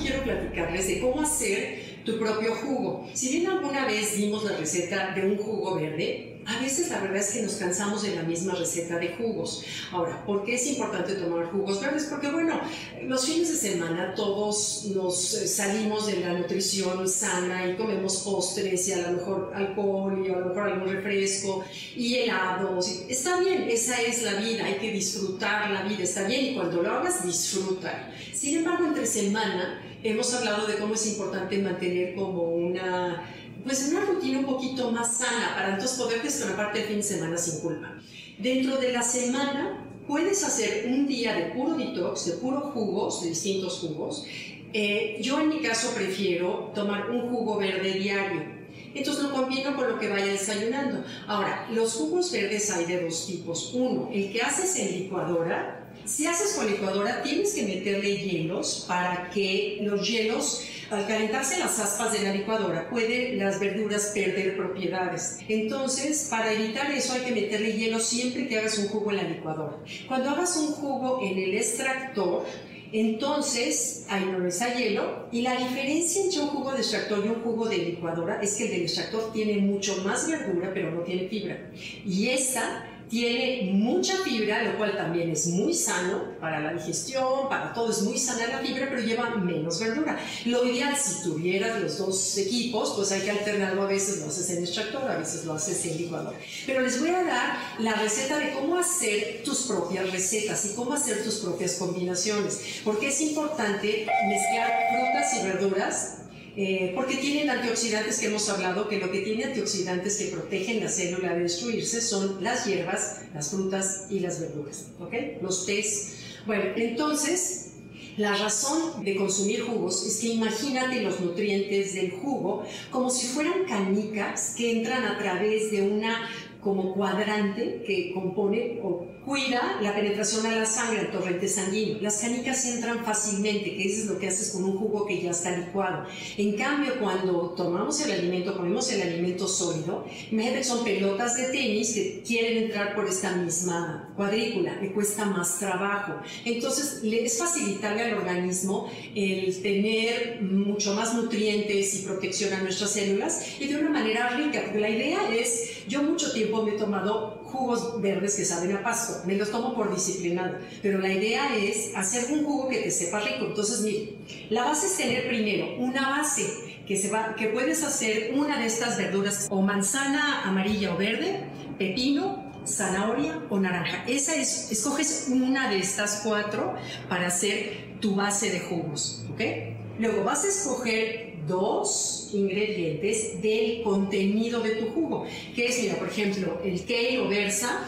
quiero platicarles de cómo hacer tu propio jugo. Si bien alguna vez dimos la receta de un jugo verde, a veces la verdad es que nos cansamos de la misma receta de jugos. Ahora, ¿por qué es importante tomar jugos verdes? Porque bueno, los fines de semana todos nos eh, salimos de la nutrición sana y comemos postres y a lo mejor alcohol y a lo mejor algún refresco y helados. Está bien, esa es la vida, hay que disfrutar la vida, está bien y cuando lo hagas disfruta. Sin embargo, entre semana hemos hablado de cómo es importante mantener como una pues una rutina un poquito más sana para entonces poder parte el fin de semana sin culpa. Dentro de la semana puedes hacer un día de puro detox, de puro jugos, de distintos jugos. Eh, yo en mi caso prefiero tomar un jugo verde diario. Entonces lo combino con lo que vaya desayunando. Ahora, los jugos verdes hay de dos tipos. Uno, el que haces en licuadora. Si haces con licuadora, tienes que meterle hielos para que los hielos al calentarse las aspas de la licuadora, pueden las verduras perder propiedades. Entonces, para evitar eso hay que meterle hielo siempre que hagas un jugo en la licuadora. Cuando hagas un jugo en el extractor, entonces, ahí no hay hielo. Y la diferencia entre un jugo de extractor y un jugo de licuadora es que el del extractor tiene mucho más verdura, pero no tiene fibra. Y esta tiene mucha fibra, lo cual también es muy sano para la digestión, para todo, es muy sana la fibra, pero lleva menos verdura. Lo ideal, si tuvieras los dos equipos, pues hay que alternarlo, a veces lo haces en extractor, a veces lo haces en licuador. Pero les voy a dar la receta de cómo hacer tus propias recetas y cómo hacer tus propias combinaciones, porque es importante mezclar frutas y verduras eh, porque tienen antioxidantes que hemos hablado, que lo que tiene antioxidantes que protegen la célula de destruirse son las hierbas, las frutas y las verduras, ¿ok? Los tés. Bueno, entonces, la razón de consumir jugos es que imagínate los nutrientes del jugo como si fueran canicas que entran a través de una como cuadrante que compone o cuida la penetración a la sangre, al torrente sanguíneo. Las canicas entran fácilmente, que eso es lo que haces con un jugo que ya está licuado. En cambio, cuando tomamos el alimento, ponemos el alimento sólido, imagínate que son pelotas de tenis que quieren entrar por esta misma cuadrícula, le cuesta más trabajo. Entonces, es facilitarle al organismo el tener mucho más nutrientes y protección a nuestras células y de una manera rica, porque la idea es, yo mucho tiempo me he tomado jugos verdes que saben a pasto. Me los tomo por disciplinado. Pero la idea es hacer un jugo que te sepa rico. Entonces, mire, la base es tener primero una base que, se va, que puedes hacer una de estas verduras o manzana amarilla o verde, pepino, zanahoria o naranja. Esa es, escoges una de estas cuatro para hacer tu base de jugos, ¿ok? Luego vas a escoger dos ingredientes del contenido de tu jugo, que es, mira, por ejemplo, el kale o versa,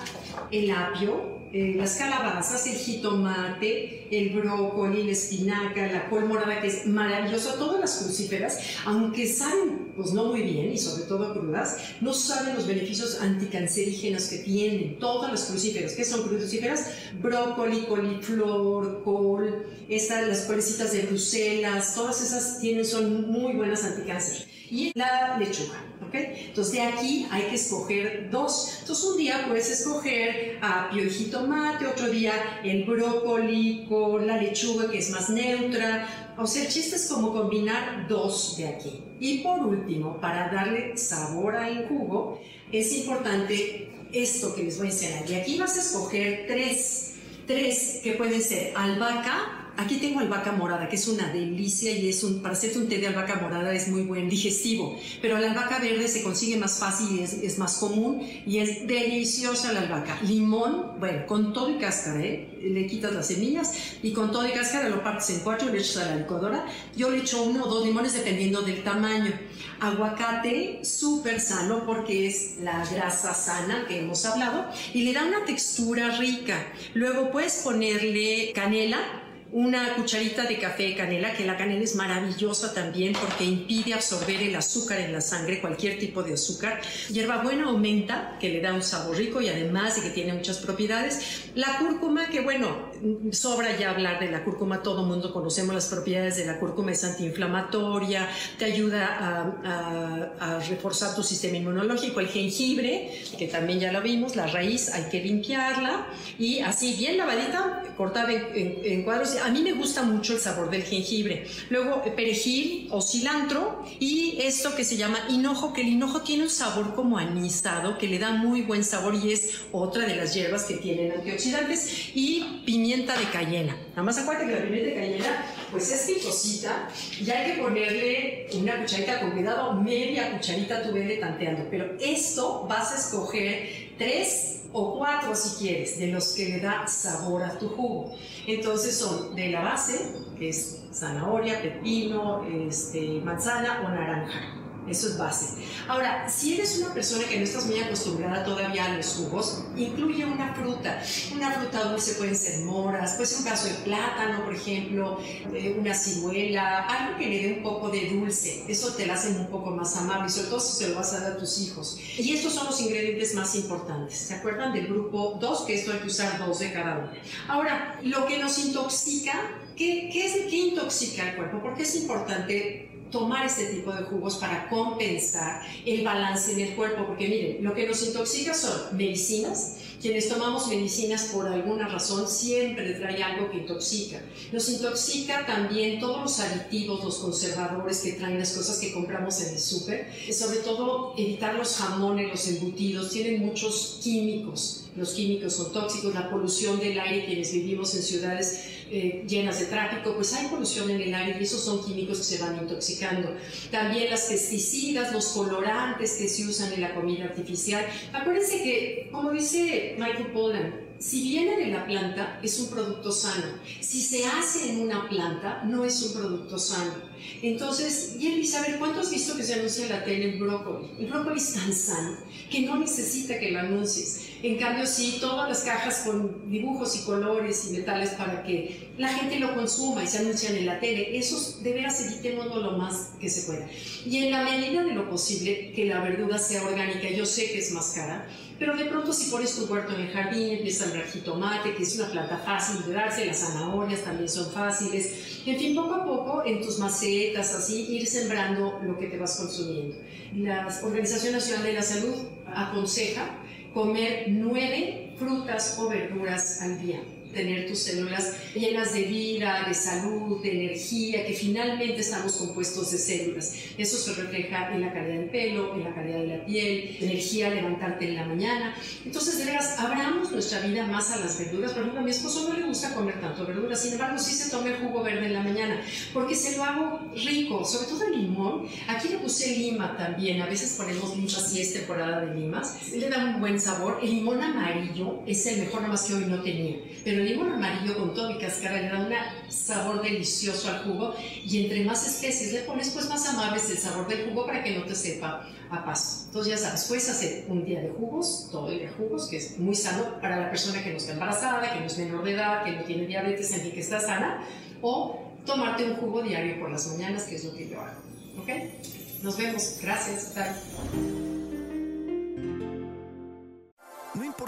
el apio, eh, las calabazas, el jitomate, el brócoli, la espinaca, la col morada, que es maravilloso, todas las crucíferas, aunque saben pues no muy bien y sobre todo crudas, no saben los beneficios anticancerígenos que tienen todas las crucíferas. ¿Qué son crucíferas? Brócoli, coliflor, col, estas, las colecitas de Bruselas, todas esas tienen, son muy buenas anticáncer y la lechuga. ¿ok? Entonces de aquí hay que escoger dos. Entonces un día puedes escoger apio y jitomate, otro día el brócoli con la lechuga que es más neutra. O sea, el chiste es como combinar dos de aquí. Y por último, para darle sabor al jugo, es importante esto que les voy a enseñar. Y aquí vas a escoger tres, tres que pueden ser albahaca, Aquí tengo albahaca morada, que es una delicia y es un, para hacerte un té de albahaca morada es muy buen digestivo, pero la albahaca verde se consigue más fácil y es, más común y es deliciosa la albahaca. Limón, bueno, con todo y cáscara, ¿eh? le quitas las semillas y con todo y cáscara lo partes en cuatro y le echas a la licuadora. Yo le echo uno o dos limones dependiendo del tamaño. Aguacate, súper sano porque es la grasa sana que hemos hablado y le da una textura rica. Luego puedes ponerle canela, una cucharita de café de canela, que la canela es maravillosa también porque impide absorber el azúcar en la sangre, cualquier tipo de azúcar. Hierbabuena aumenta, que le da un sabor rico y además de que tiene muchas propiedades. La cúrcuma, que bueno, sobra ya hablar de la cúrcuma, todo mundo conocemos las propiedades de la cúrcuma, es antiinflamatoria, te ayuda a, reforzar tu sistema inmunológico, el jengibre, que también ya lo vimos, la raíz hay que limpiarla y así bien lavadita, cortada en, cuadros. A mí me gusta mucho el sabor del jengibre. Luego perejil o cilantro y esto que se llama hinojo, que el hinojo tiene un sabor como anisado, que le da muy buen sabor y es otra de las hierbas que tienen antioxidantes y pimienta de cayena. Nada más acuérdate que la pimienta de cayena pues es picosita y hay que ponerle una cucharita con cuidado, media cucharita tú vele tanteando, pero esto vas a escoger tres o cuatro si quieres, de los que le da sabor a tu jugo. Entonces son de la base, que es zanahoria, pepino, este, manzana o naranja. Eso es base. Ahora, si eres una persona que no estás muy acostumbrada todavía a los jugos, incluye una fruta. Una fruta dulce pueden ser moras, puede ser un caso de plátano, por ejemplo, eh, una ciruela, algo que le dé un poco de dulce. Eso te lo hace un poco más amable, sobre todo si se lo vas a dar a tus hijos. Y estos son los ingredientes más importantes. ¿Se acuerdan del grupo 2? Que esto hay que usar dos de cada uno. Ahora, lo que nos intoxica, ¿qué, qué es qué intoxica el cuerpo? Porque es importante tomar este tipo de jugos para compensar el balance en el cuerpo, porque miren, lo que nos intoxica son medicinas, quienes tomamos medicinas por alguna razón siempre trae algo que intoxica. Nos intoxica también todos los aditivos, los conservadores que traen las cosas que compramos en el súper, sobre todo evitar los jamones, los embutidos, tienen muchos químicos. Los químicos son tóxicos, la polución del aire, quienes vivimos en ciudades eh, llenas de tráfico, pues hay polución en el aire y esos son químicos que se van intoxicando. También las pesticidas, los colorantes que se usan en la comida artificial. Acuérdense que, como dice Michael Pollan, si viene de la planta es un producto sano. Si se hace en una planta no es un producto sano. Entonces, y él dice, a ver, ¿cuánto has visto que se anuncia en la tele el brócoli? El brócoli es tan sano que no necesita que lo anuncies. En cambio, sí, todas las cajas con dibujos y colores y metales para que la gente lo consuma y se anuncian en la tele, esos de veras evitémoslo lo más que se pueda. Y en la medida de lo posible, que la verdura sea orgánica, yo sé que es más cara, pero de pronto si pones tu huerto en el jardín, empiezas a sembrar jitomate, que es una planta fácil de darse, las zanahorias también son fáciles, en fin, poco a poco en tus macetas, así, ir sembrando lo que te vas consumiendo. La Organización Nacional de la Salud aconseja comer nueve frutas o verduras al día tener tus células llenas de vida, de salud, de energía, que finalmente estamos compuestos de células. Eso se refleja en la calidad del pelo, en la calidad de la piel, energía levantarte en la mañana. Entonces, de veras, abramos nuestra vida más a las verduras. Por ejemplo, a mi esposo no le gusta comer tanto verduras, sin embargo, sí se toma el jugo verde en la mañana, porque se lo hago rico, sobre todo el limón. Aquí le puse lima también, a veces ponemos limas si es temporada de limas. Le da un buen sabor. El limón amarillo es el mejor, nada más que hoy no tenía. Pero el limón amarillo con todo y cáscara le da un sabor delicioso al jugo y entre más especies le pones, pues más amable es el sabor del jugo para que no te sepa a paso. Entonces ya sabes, puedes hacer un día de jugos, todo el día de jugos, que es muy sano para la persona que no está embarazada, que no es menor de edad, que no tiene diabetes, en fin, que está sana, o tomarte un jugo diario por las mañanas, que es lo que yo hago. ¿Ok? Nos vemos. Gracias. Bye.